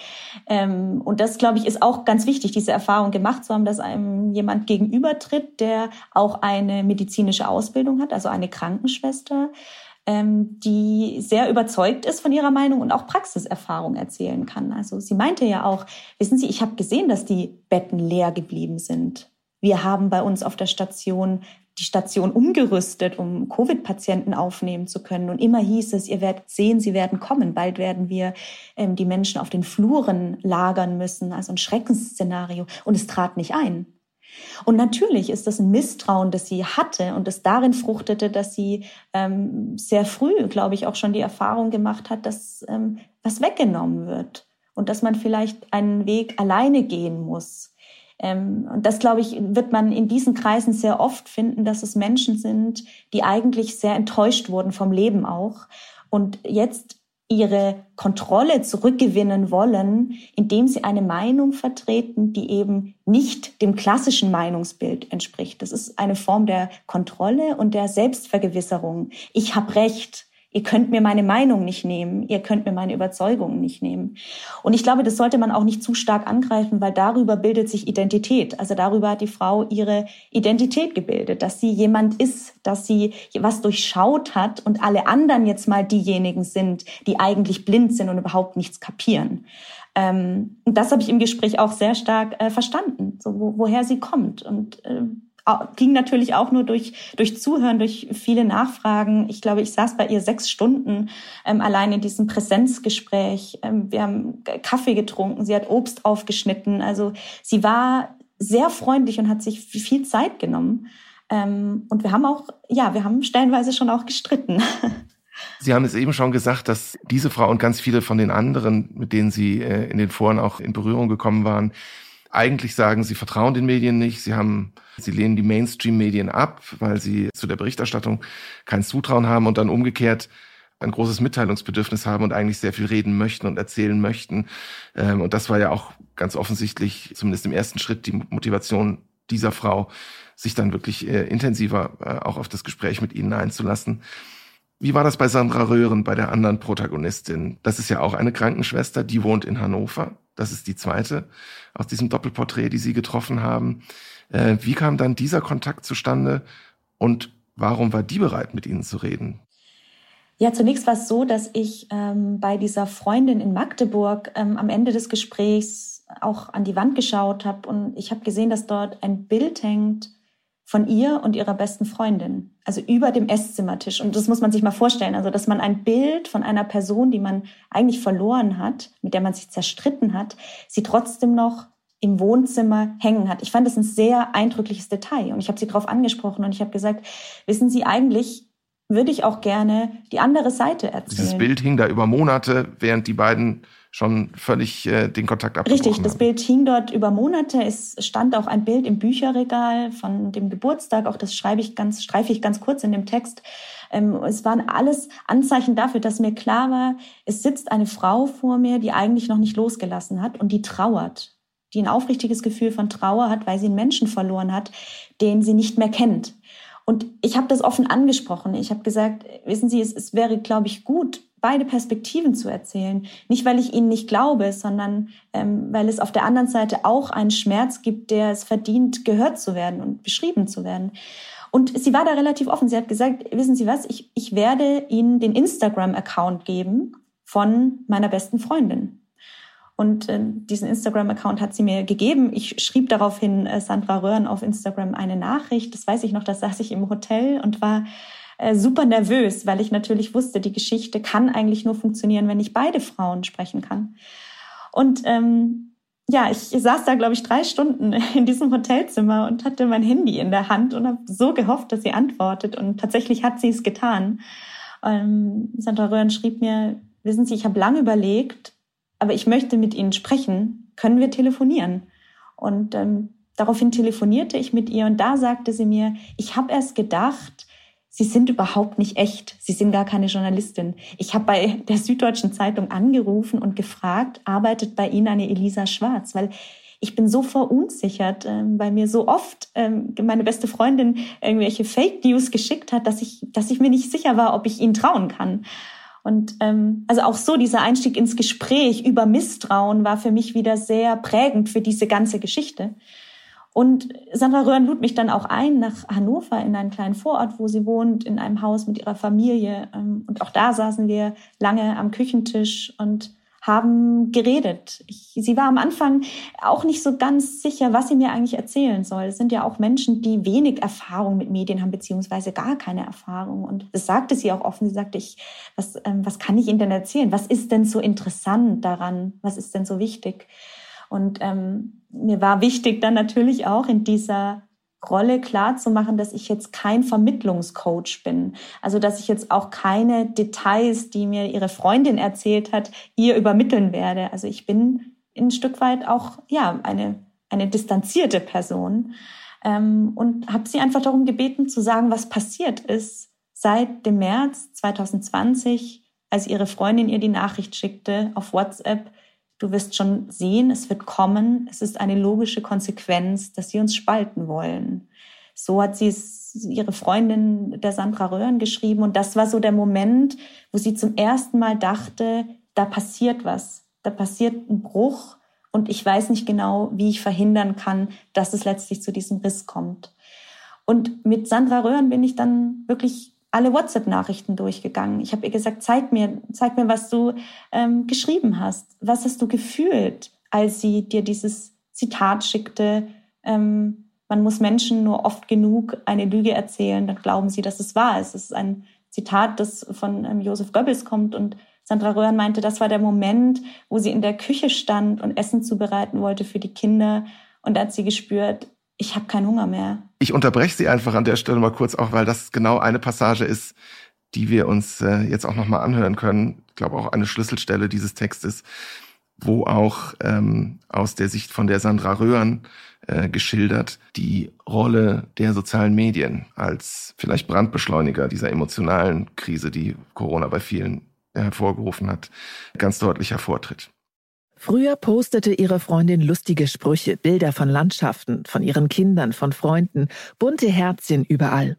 Ähm, und das, glaube ich, ist auch ganz wichtig, diese Erfahrung gemacht zu haben, dass einem jemand gegenübertritt, der auch eine medizinische Ausbildung hat, also eine Krankenschwester, ähm, die sehr überzeugt ist von ihrer Meinung und auch Praxiserfahrung erzählen kann. Also sie meinte ja auch, wissen Sie, ich habe gesehen, dass die Betten leer geblieben sind. Wir haben bei uns auf der Station die Station umgerüstet, um Covid-Patienten aufnehmen zu können. Und immer hieß es, ihr werdet sehen, sie werden kommen. Bald werden wir ähm, die Menschen auf den Fluren lagern müssen. Also ein Schreckensszenario. Und es trat nicht ein. Und natürlich ist das ein Misstrauen, das sie hatte und das darin fruchtete, dass sie ähm, sehr früh, glaube ich, auch schon die Erfahrung gemacht hat, dass ähm, was weggenommen wird und dass man vielleicht einen Weg alleine gehen muss. Ähm, und das, glaube ich, wird man in diesen Kreisen sehr oft finden, dass es Menschen sind, die eigentlich sehr enttäuscht wurden vom Leben auch und jetzt ihre Kontrolle zurückgewinnen wollen, indem sie eine Meinung vertreten, die eben nicht dem klassischen Meinungsbild entspricht. Das ist eine Form der Kontrolle und der Selbstvergewisserung. Ich habe Recht. Ihr könnt mir meine Meinung nicht nehmen, ihr könnt mir meine Überzeugungen nicht nehmen. Und ich glaube, das sollte man auch nicht zu stark angreifen, weil darüber bildet sich Identität. Also darüber hat die Frau ihre Identität gebildet, dass sie jemand ist, dass sie was durchschaut hat und alle anderen jetzt mal diejenigen sind, die eigentlich blind sind und überhaupt nichts kapieren. Ähm, und das habe ich im Gespräch auch sehr stark äh, verstanden, so wo, woher sie kommt und äh, ging natürlich auch nur durch, durch Zuhören, durch viele Nachfragen. Ich glaube, ich saß bei ihr sechs Stunden ähm, allein in diesem Präsenzgespräch. Ähm, wir haben Kaffee getrunken, sie hat Obst aufgeschnitten. Also sie war sehr freundlich und hat sich viel Zeit genommen. Ähm, und wir haben auch, ja, wir haben stellenweise schon auch gestritten. Sie haben es eben schon gesagt, dass diese Frau und ganz viele von den anderen, mit denen Sie äh, in den Foren auch in Berührung gekommen waren, eigentlich sagen, sie vertrauen den Medien nicht, sie haben, sie lehnen die Mainstream-Medien ab, weil sie zu der Berichterstattung kein Zutrauen haben und dann umgekehrt ein großes Mitteilungsbedürfnis haben und eigentlich sehr viel reden möchten und erzählen möchten. Ähm, und das war ja auch ganz offensichtlich, zumindest im ersten Schritt, die Motivation dieser Frau, sich dann wirklich äh, intensiver äh, auch auf das Gespräch mit ihnen einzulassen. Wie war das bei Sandra Röhren, bei der anderen Protagonistin? Das ist ja auch eine Krankenschwester, die wohnt in Hannover. Das ist die zweite aus diesem Doppelporträt, die Sie getroffen haben. Äh, wie kam dann dieser Kontakt zustande und warum war die bereit, mit Ihnen zu reden? Ja, zunächst war es so, dass ich ähm, bei dieser Freundin in Magdeburg ähm, am Ende des Gesprächs auch an die Wand geschaut habe und ich habe gesehen, dass dort ein Bild hängt von ihr und ihrer besten Freundin, also über dem Esszimmertisch. Und das muss man sich mal vorstellen, also dass man ein Bild von einer Person, die man eigentlich verloren hat, mit der man sich zerstritten hat, sie trotzdem noch im Wohnzimmer hängen hat. Ich fand das ein sehr eindrückliches Detail und ich habe sie darauf angesprochen und ich habe gesagt, wissen Sie eigentlich, würde ich auch gerne die andere Seite erzählen. Dieses Bild hing da über Monate, während die beiden schon völlig äh, den Kontakt abgebrochen Richtig, das Bild hing dort über Monate. Es stand auch ein Bild im Bücherregal von dem Geburtstag. Auch das schreibe ich ganz, streife ich ganz kurz in dem Text. Ähm, es waren alles Anzeichen dafür, dass mir klar war, es sitzt eine Frau vor mir, die eigentlich noch nicht losgelassen hat und die trauert, die ein aufrichtiges Gefühl von Trauer hat, weil sie einen Menschen verloren hat, den sie nicht mehr kennt. Und ich habe das offen angesprochen. Ich habe gesagt, wissen Sie, es, es wäre, glaube ich, gut, beide Perspektiven zu erzählen. Nicht, weil ich ihnen nicht glaube, sondern ähm, weil es auf der anderen Seite auch einen Schmerz gibt, der es verdient, gehört zu werden und beschrieben zu werden. Und sie war da relativ offen. Sie hat gesagt, wissen Sie was, ich, ich werde Ihnen den Instagram-Account geben von meiner besten Freundin. Und äh, diesen Instagram-Account hat sie mir gegeben. Ich schrieb daraufhin äh, Sandra Röhren auf Instagram eine Nachricht. Das weiß ich noch, da saß ich im Hotel und war äh, super nervös, weil ich natürlich wusste, die Geschichte kann eigentlich nur funktionieren, wenn ich beide Frauen sprechen kann. Und ähm, ja, ich saß da, glaube ich, drei Stunden in diesem Hotelzimmer und hatte mein Handy in der Hand und habe so gehofft, dass sie antwortet. Und tatsächlich hat sie es getan. Ähm, Sandra Röhren schrieb mir, wissen Sie, ich habe lange überlegt, aber ich möchte mit Ihnen sprechen. Können wir telefonieren? Und ähm, daraufhin telefonierte ich mit ihr und da sagte sie mir, ich habe erst gedacht, Sie sind überhaupt nicht echt. Sie sind gar keine Journalistin. Ich habe bei der Süddeutschen Zeitung angerufen und gefragt, arbeitet bei Ihnen eine Elisa Schwarz? Weil ich bin so verunsichert, ähm, weil mir so oft ähm, meine beste Freundin irgendwelche Fake News geschickt hat, dass ich, dass ich mir nicht sicher war, ob ich ihnen trauen kann. Und ähm, also auch so dieser Einstieg ins Gespräch über Misstrauen war für mich wieder sehr prägend für diese ganze Geschichte. Und Sandra Röhren lud mich dann auch ein nach Hannover in einen kleinen Vorort, wo sie wohnt, in einem Haus mit ihrer Familie. Ähm, und auch da saßen wir lange am Küchentisch und haben geredet. Ich, sie war am Anfang auch nicht so ganz sicher, was sie mir eigentlich erzählen soll. Es sind ja auch Menschen, die wenig Erfahrung mit Medien haben, beziehungsweise gar keine Erfahrung. Und das sagte sie auch offen. Sie sagte, ich, was, ähm, was kann ich Ihnen denn erzählen? Was ist denn so interessant daran? Was ist denn so wichtig? Und ähm, mir war wichtig dann natürlich auch in dieser Rolle klar zu machen, dass ich jetzt kein Vermittlungscoach bin. Also, dass ich jetzt auch keine Details, die mir ihre Freundin erzählt hat, ihr übermitteln werde. Also, ich bin ein Stück weit auch, ja, eine, eine distanzierte Person. Ähm, und habe sie einfach darum gebeten, zu sagen, was passiert ist seit dem März 2020, als ihre Freundin ihr die Nachricht schickte auf WhatsApp, Du wirst schon sehen, es wird kommen. Es ist eine logische Konsequenz, dass sie uns spalten wollen. So hat sie es ihre Freundin der Sandra Röhren geschrieben. Und das war so der Moment, wo sie zum ersten Mal dachte, da passiert was. Da passiert ein Bruch. Und ich weiß nicht genau, wie ich verhindern kann, dass es letztlich zu diesem Riss kommt. Und mit Sandra Röhren bin ich dann wirklich alle WhatsApp-Nachrichten durchgegangen. Ich habe ihr gesagt, zeig mir, zeig mir, was du ähm, geschrieben hast. Was hast du gefühlt, als sie dir dieses Zitat schickte? Ähm, man muss Menschen nur oft genug eine Lüge erzählen, dann glauben sie, dass es wahr ist. Es ist ein Zitat, das von ähm, Josef Goebbels kommt und Sandra Röhren meinte, das war der Moment, wo sie in der Küche stand und Essen zubereiten wollte für die Kinder. Und hat sie gespürt, ich habe keinen Hunger mehr. Ich unterbreche Sie einfach an der Stelle mal kurz auch, weil das genau eine Passage ist, die wir uns äh, jetzt auch nochmal anhören können. Ich glaube auch eine Schlüsselstelle dieses Textes, wo auch ähm, aus der Sicht von der Sandra Röhren äh, geschildert die Rolle der sozialen Medien als vielleicht Brandbeschleuniger dieser emotionalen Krise, die Corona bei vielen hervorgerufen hat, ganz deutlich hervortritt. Früher postete ihre Freundin lustige Sprüche, Bilder von Landschaften, von ihren Kindern, von Freunden, bunte Herzchen überall.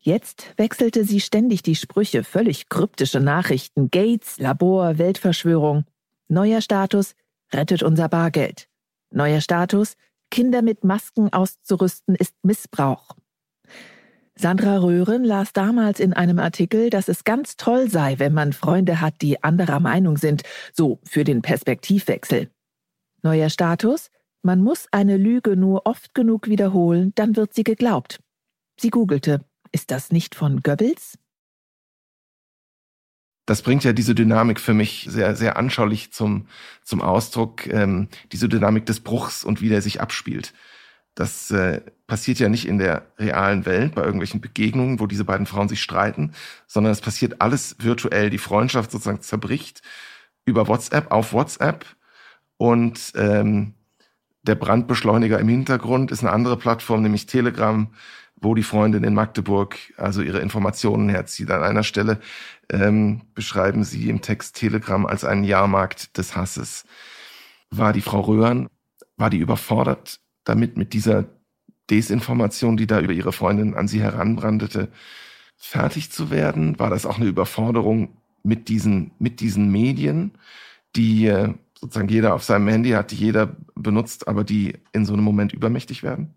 Jetzt wechselte sie ständig die Sprüche, völlig kryptische Nachrichten, Gates, Labor, Weltverschwörung. Neuer Status, rettet unser Bargeld. Neuer Status, Kinder mit Masken auszurüsten ist Missbrauch. Sandra Röhren las damals in einem Artikel, dass es ganz toll sei, wenn man Freunde hat, die anderer Meinung sind, so für den Perspektivwechsel. Neuer Status? Man muss eine Lüge nur oft genug wiederholen, dann wird sie geglaubt. Sie googelte. Ist das nicht von Goebbels? Das bringt ja diese Dynamik für mich sehr, sehr anschaulich zum, zum Ausdruck, ähm, diese Dynamik des Bruchs und wie der sich abspielt. Das äh, passiert ja nicht in der realen Welt bei irgendwelchen Begegnungen, wo diese beiden Frauen sich streiten, sondern es passiert alles virtuell. Die Freundschaft sozusagen zerbricht über WhatsApp auf WhatsApp und ähm, der Brandbeschleuniger im Hintergrund ist eine andere Plattform, nämlich Telegram, wo die Freundin in Magdeburg also ihre Informationen herzieht. An einer Stelle ähm, beschreiben sie im Text Telegram als einen Jahrmarkt des Hasses. War die Frau Röhren, war die überfordert damit mit dieser Desinformation, die da über ihre Freundin an sie heranbrandete, fertig zu werden? War das auch eine Überforderung mit diesen, mit diesen Medien, die äh, sozusagen jeder auf seinem Handy hat, die jeder benutzt, aber die in so einem Moment übermächtig werden?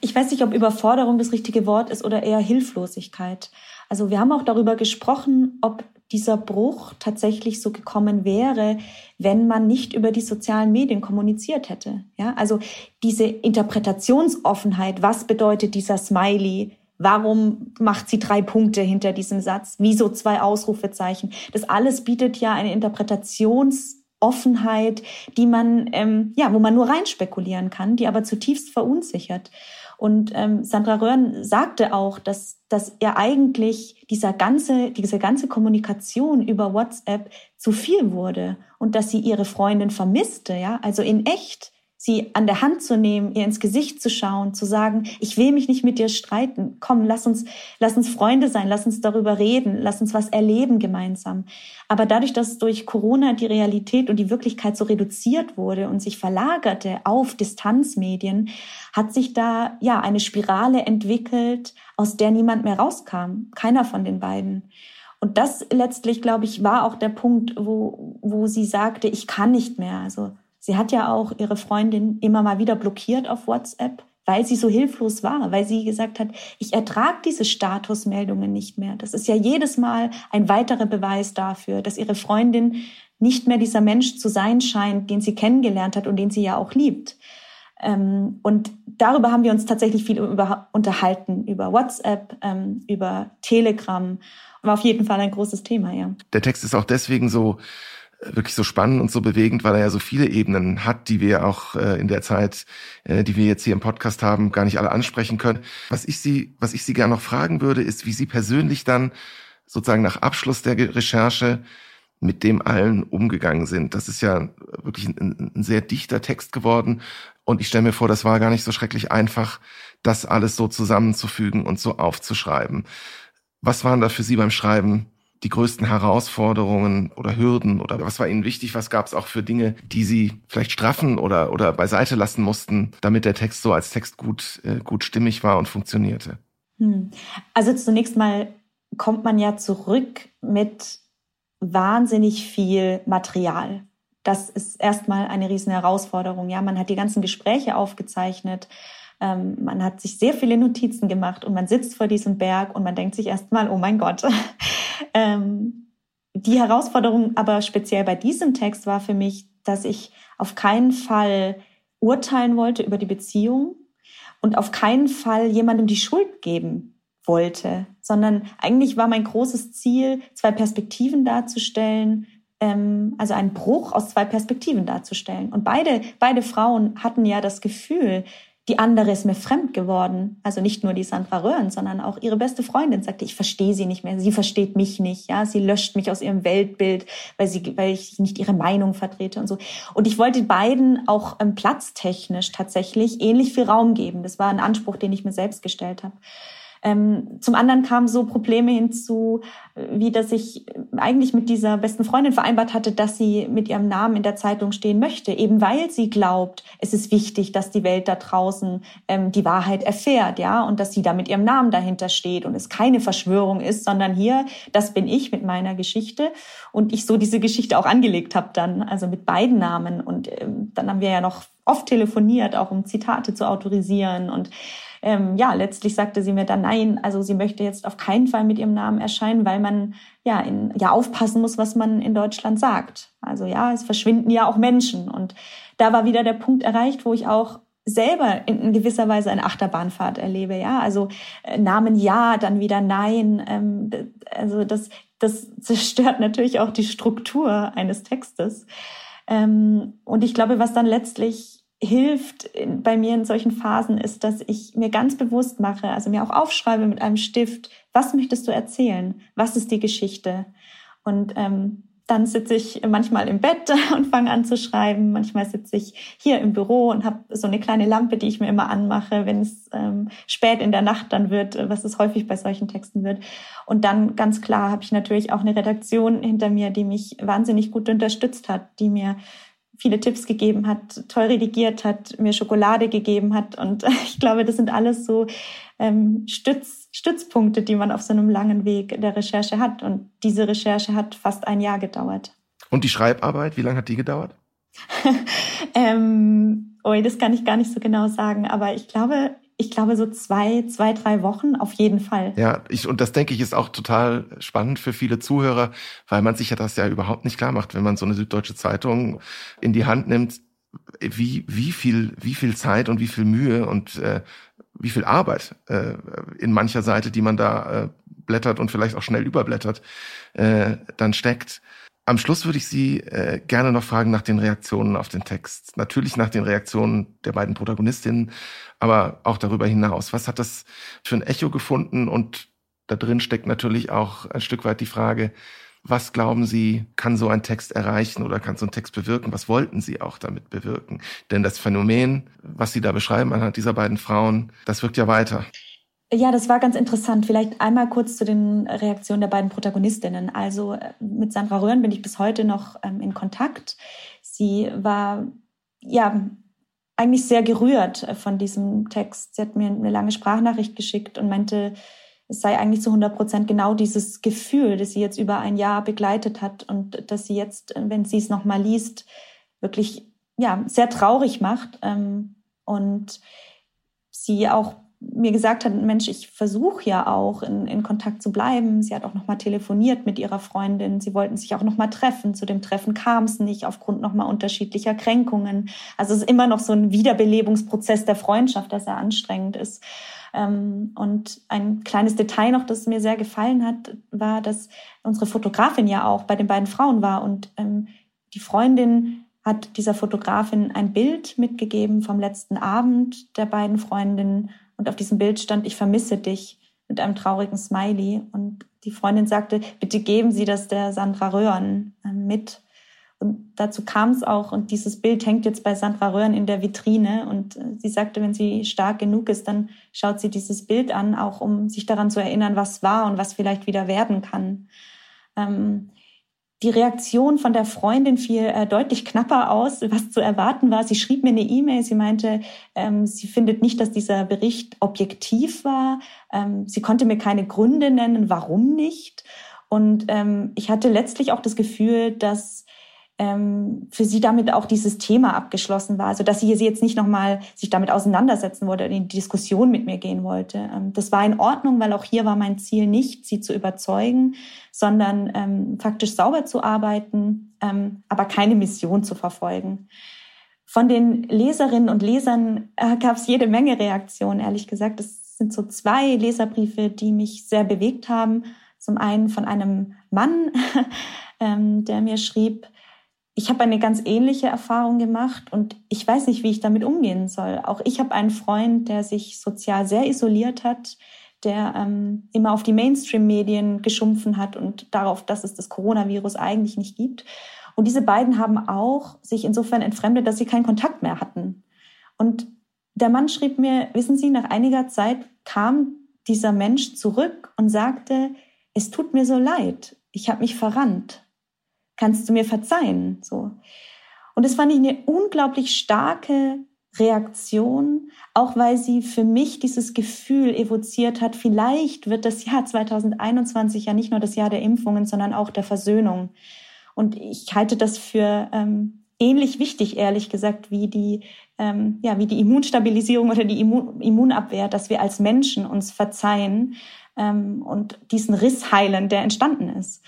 Ich weiß nicht, ob Überforderung das richtige Wort ist oder eher Hilflosigkeit. Also wir haben auch darüber gesprochen, ob dieser Bruch tatsächlich so gekommen wäre, wenn man nicht über die sozialen Medien kommuniziert hätte. Ja, also diese Interpretationsoffenheit, was bedeutet dieser Smiley? Warum macht sie drei Punkte hinter diesem Satz? Wieso zwei Ausrufezeichen? Das alles bietet ja eine Interpretationsoffenheit, die man, ähm, ja, wo man nur rein spekulieren kann, die aber zutiefst verunsichert. Und ähm, Sandra Röhren sagte auch, dass, dass er eigentlich dieser ganze, diese ganze Kommunikation über WhatsApp zu viel wurde und dass sie ihre Freundin vermisste, ja, also in echt sie an der Hand zu nehmen, ihr ins Gesicht zu schauen, zu sagen, ich will mich nicht mit dir streiten. Komm, lass uns, lass uns Freunde sein, lass uns darüber reden, lass uns was erleben gemeinsam. Aber dadurch, dass durch Corona die Realität und die Wirklichkeit so reduziert wurde und sich verlagerte auf Distanzmedien, hat sich da, ja, eine Spirale entwickelt, aus der niemand mehr rauskam. Keiner von den beiden. Und das letztlich, glaube ich, war auch der Punkt, wo, wo sie sagte, ich kann nicht mehr. Also sie hat ja auch ihre Freundin immer mal wieder blockiert auf WhatsApp, weil sie so hilflos war, weil sie gesagt hat, ich ertrage diese Statusmeldungen nicht mehr. Das ist ja jedes Mal ein weiterer Beweis dafür, dass ihre Freundin nicht mehr dieser Mensch zu sein scheint, den sie kennengelernt hat und den sie ja auch liebt. Ähm, und darüber haben wir uns tatsächlich viel über, unterhalten, über WhatsApp, ähm, über Telegram. War auf jeden Fall ein großes Thema, ja. Der Text ist auch deswegen so wirklich so spannend und so bewegend, weil er ja so viele Ebenen hat, die wir auch äh, in der Zeit, äh, die wir jetzt hier im Podcast haben, gar nicht alle ansprechen können. Was ich Sie, was ich Sie gerne noch fragen würde, ist, wie Sie persönlich dann sozusagen nach Abschluss der Recherche mit dem allen umgegangen sind. Das ist ja wirklich ein, ein sehr dichter Text geworden. Und ich stelle mir vor, das war gar nicht so schrecklich einfach, das alles so zusammenzufügen und so aufzuschreiben. Was waren da für Sie beim Schreiben die größten Herausforderungen oder Hürden oder was war Ihnen wichtig? Was gab es auch für Dinge, die Sie vielleicht straffen oder, oder beiseite lassen mussten, damit der Text so als Text gut, äh, gut stimmig war und funktionierte? Hm. Also zunächst mal kommt man ja zurück mit wahnsinnig viel Material. Das ist erstmal eine riesen Herausforderung. Ja, man hat die ganzen Gespräche aufgezeichnet. Ähm, man hat sich sehr viele Notizen gemacht und man sitzt vor diesem Berg und man denkt sich erstmal, oh mein Gott. ähm, die Herausforderung aber speziell bei diesem Text war für mich, dass ich auf keinen Fall urteilen wollte über die Beziehung und auf keinen Fall jemandem die Schuld geben wollte, sondern eigentlich war mein großes Ziel, zwei Perspektiven darzustellen, ähm, also einen Bruch aus zwei Perspektiven darzustellen. Und beide, beide Frauen hatten ja das Gefühl, die andere ist mir fremd geworden. Also nicht nur die Sandra Röhren, sondern auch ihre beste Freundin sagte, ich verstehe sie nicht mehr. Sie versteht mich nicht. Ja, sie löscht mich aus ihrem Weltbild, weil sie, weil ich nicht ihre Meinung vertrete und so. Und ich wollte beiden auch ähm, platztechnisch tatsächlich ähnlich viel Raum geben. Das war ein Anspruch, den ich mir selbst gestellt habe. Ähm, zum anderen kamen so Probleme hinzu, wie dass ich eigentlich mit dieser besten Freundin vereinbart hatte, dass sie mit ihrem Namen in der Zeitung stehen möchte, eben weil sie glaubt, es ist wichtig, dass die Welt da draußen ähm, die Wahrheit erfährt, ja, und dass sie da mit ihrem Namen dahinter steht und es keine Verschwörung ist, sondern hier, das bin ich mit meiner Geschichte und ich so diese Geschichte auch angelegt habe dann, also mit beiden Namen. Und ähm, dann haben wir ja noch oft telefoniert, auch um Zitate zu autorisieren und ähm, ja, letztlich sagte sie mir dann nein, also sie möchte jetzt auf keinen Fall mit ihrem Namen erscheinen, weil man ja, in, ja aufpassen muss, was man in Deutschland sagt. Also ja, es verschwinden ja auch Menschen. Und da war wieder der Punkt erreicht, wo ich auch selber in gewisser Weise eine Achterbahnfahrt erlebe. Ja, also äh, Namen ja, dann wieder nein. Ähm, also das, das zerstört natürlich auch die Struktur eines Textes. Ähm, und ich glaube, was dann letztlich hilft bei mir in solchen Phasen ist, dass ich mir ganz bewusst mache, also mir auch aufschreibe mit einem Stift, was möchtest du erzählen? Was ist die Geschichte? Und ähm, dann sitze ich manchmal im Bett und fange an zu schreiben. Manchmal sitze ich hier im Büro und habe so eine kleine Lampe, die ich mir immer anmache, wenn es ähm, spät in der Nacht dann wird, was es häufig bei solchen Texten wird. Und dann ganz klar habe ich natürlich auch eine Redaktion hinter mir, die mich wahnsinnig gut unterstützt hat, die mir viele Tipps gegeben hat, toll redigiert hat, mir Schokolade gegeben hat. Und ich glaube, das sind alles so ähm, Stütz, Stützpunkte, die man auf so einem langen Weg der Recherche hat. Und diese Recherche hat fast ein Jahr gedauert. Und die Schreibarbeit, wie lange hat die gedauert? ähm, oh, das kann ich gar nicht so genau sagen, aber ich glaube, ich glaube, so zwei, zwei, drei Wochen auf jeden Fall. Ja, ich, und das denke ich ist auch total spannend für viele Zuhörer, weil man sich ja das ja überhaupt nicht klar macht, wenn man so eine Süddeutsche Zeitung in die Hand nimmt, wie, wie viel, wie viel Zeit und wie viel Mühe und äh, wie viel Arbeit äh, in mancher Seite, die man da äh, blättert und vielleicht auch schnell überblättert, äh, dann steckt. Am Schluss würde ich Sie äh, gerne noch fragen nach den Reaktionen auf den Text. Natürlich nach den Reaktionen der beiden Protagonistinnen, aber auch darüber hinaus. Was hat das für ein Echo gefunden? Und da drin steckt natürlich auch ein Stück weit die Frage, was glauben Sie, kann so ein Text erreichen oder kann so ein Text bewirken? Was wollten Sie auch damit bewirken? Denn das Phänomen, was Sie da beschreiben anhand dieser beiden Frauen, das wirkt ja weiter. Ja, das war ganz interessant. Vielleicht einmal kurz zu den Reaktionen der beiden Protagonistinnen. Also äh, mit Sandra Röhren bin ich bis heute noch ähm, in Kontakt. Sie war ja eigentlich sehr gerührt äh, von diesem Text. Sie hat mir eine lange Sprachnachricht geschickt und meinte, es sei eigentlich zu 100 Prozent genau dieses Gefühl, das sie jetzt über ein Jahr begleitet hat und dass sie jetzt, wenn sie es nochmal liest, wirklich ja sehr traurig macht ähm, und sie auch mir gesagt hat, Mensch, ich versuche ja auch in, in Kontakt zu bleiben. Sie hat auch noch mal telefoniert mit ihrer Freundin. Sie wollten sich auch noch mal treffen. Zu dem Treffen kam es nicht aufgrund noch mal unterschiedlicher Kränkungen. Also es ist immer noch so ein Wiederbelebungsprozess der Freundschaft, der sehr anstrengend ist. Ähm, und ein kleines Detail noch, das mir sehr gefallen hat, war, dass unsere Fotografin ja auch bei den beiden Frauen war und ähm, die Freundin hat dieser Fotografin ein Bild mitgegeben vom letzten Abend der beiden Freundinnen und auf diesem Bild stand, ich vermisse dich mit einem traurigen Smiley. Und die Freundin sagte, bitte geben Sie das der Sandra Röhren äh, mit. Und dazu kam es auch. Und dieses Bild hängt jetzt bei Sandra Röhren in der Vitrine. Und äh, sie sagte, wenn sie stark genug ist, dann schaut sie dieses Bild an, auch um sich daran zu erinnern, was war und was vielleicht wieder werden kann. Ähm, die Reaktion von der Freundin fiel äh, deutlich knapper aus, was zu erwarten war. Sie schrieb mir eine E-Mail, sie meinte, ähm, sie findet nicht, dass dieser Bericht objektiv war. Ähm, sie konnte mir keine Gründe nennen, warum nicht. Und ähm, ich hatte letztlich auch das Gefühl, dass ähm, für sie damit auch dieses Thema abgeschlossen war. Also dass sie jetzt nicht nochmal sich damit auseinandersetzen wollte, in die Diskussion mit mir gehen wollte. Ähm, das war in Ordnung, weil auch hier war mein Ziel nicht, sie zu überzeugen, sondern ähm, faktisch sauber zu arbeiten, ähm, aber keine Mission zu verfolgen. Von den Leserinnen und Lesern äh, gab es jede Menge Reaktionen, ehrlich gesagt. Es sind so zwei Leserbriefe, die mich sehr bewegt haben. Zum einen von einem Mann, ähm, der mir schrieb, ich habe eine ganz ähnliche Erfahrung gemacht und ich weiß nicht, wie ich damit umgehen soll. Auch ich habe einen Freund, der sich sozial sehr isoliert hat, der ähm, immer auf die Mainstream-Medien geschumpfen hat und darauf, dass es das Coronavirus eigentlich nicht gibt. Und diese beiden haben auch sich insofern entfremdet, dass sie keinen Kontakt mehr hatten. Und der Mann schrieb mir, wissen Sie, nach einiger Zeit kam dieser Mensch zurück und sagte, es tut mir so leid, ich habe mich verrannt kannst du mir verzeihen? So. Und das fand ich eine unglaublich starke Reaktion, auch weil sie für mich dieses Gefühl evoziert hat, vielleicht wird das Jahr 2021 ja nicht nur das Jahr der Impfungen, sondern auch der Versöhnung. Und ich halte das für ähm, ähnlich wichtig, ehrlich gesagt, wie die, ähm, ja, wie die Immunstabilisierung oder die Immun Immunabwehr, dass wir als Menschen uns verzeihen ähm, und diesen Riss heilen, der entstanden ist.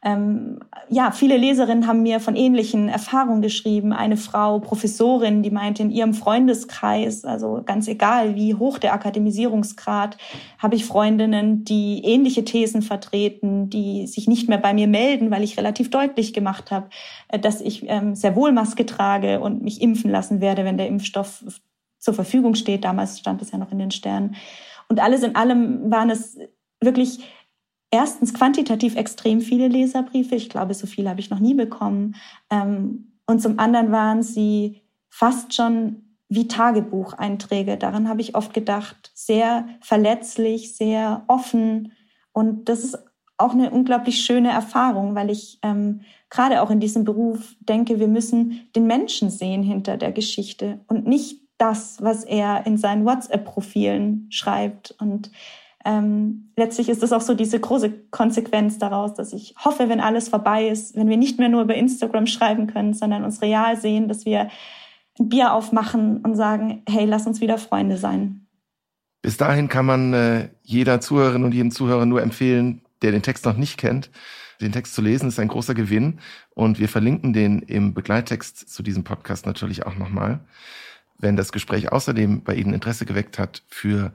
Ähm, ja, viele Leserinnen haben mir von ähnlichen Erfahrungen geschrieben. Eine Frau, Professorin, die meinte, in ihrem Freundeskreis, also ganz egal, wie hoch der Akademisierungsgrad, habe ich Freundinnen, die ähnliche Thesen vertreten, die sich nicht mehr bei mir melden, weil ich relativ deutlich gemacht habe, äh, dass ich ähm, sehr wohl Maske trage und mich impfen lassen werde, wenn der Impfstoff zur Verfügung steht. Damals stand es ja noch in den Sternen. Und alles in allem waren es wirklich erstens quantitativ extrem viele Leserbriefe. Ich glaube, so viele habe ich noch nie bekommen. Ähm, und zum anderen waren sie fast schon wie Tagebucheinträge. Daran habe ich oft gedacht. Sehr verletzlich, sehr offen. Und das ist auch eine unglaublich schöne Erfahrung, weil ich ähm, gerade auch in diesem Beruf denke, wir müssen den Menschen sehen hinter der Geschichte und nicht das, was er in seinen WhatsApp-Profilen schreibt. Und ähm, letztlich ist es auch so diese große Konsequenz daraus, dass ich hoffe, wenn alles vorbei ist, wenn wir nicht mehr nur über Instagram schreiben können, sondern uns real sehen, dass wir ein Bier aufmachen und sagen, hey, lass uns wieder Freunde sein. Bis dahin kann man äh, jeder Zuhörerin und jedem Zuhörer nur empfehlen, der den Text noch nicht kennt, den Text zu lesen, ist ein großer Gewinn. Und wir verlinken den im Begleittext zu diesem Podcast natürlich auch nochmal. Wenn das Gespräch außerdem bei Ihnen Interesse geweckt hat für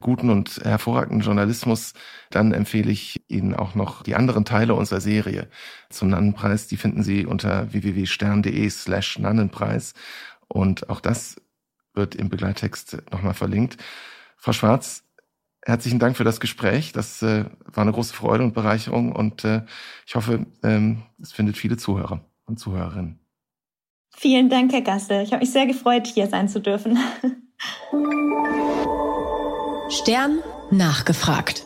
guten und hervorragenden Journalismus, dann empfehle ich Ihnen auch noch die anderen Teile unserer Serie zum Nannenpreis. Die finden Sie unter www.stern.de slash Nannenpreis. Und auch das wird im Begleittext nochmal verlinkt. Frau Schwarz, herzlichen Dank für das Gespräch. Das äh, war eine große Freude und Bereicherung und äh, ich hoffe, ähm, es findet viele Zuhörer und Zuhörerinnen. Vielen Dank, Herr Gassel. Ich habe mich sehr gefreut, hier sein zu dürfen. Stern nachgefragt.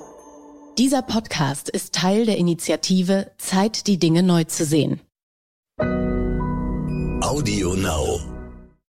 Dieser Podcast ist Teil der Initiative Zeit, die Dinge neu zu sehen. Audio Now.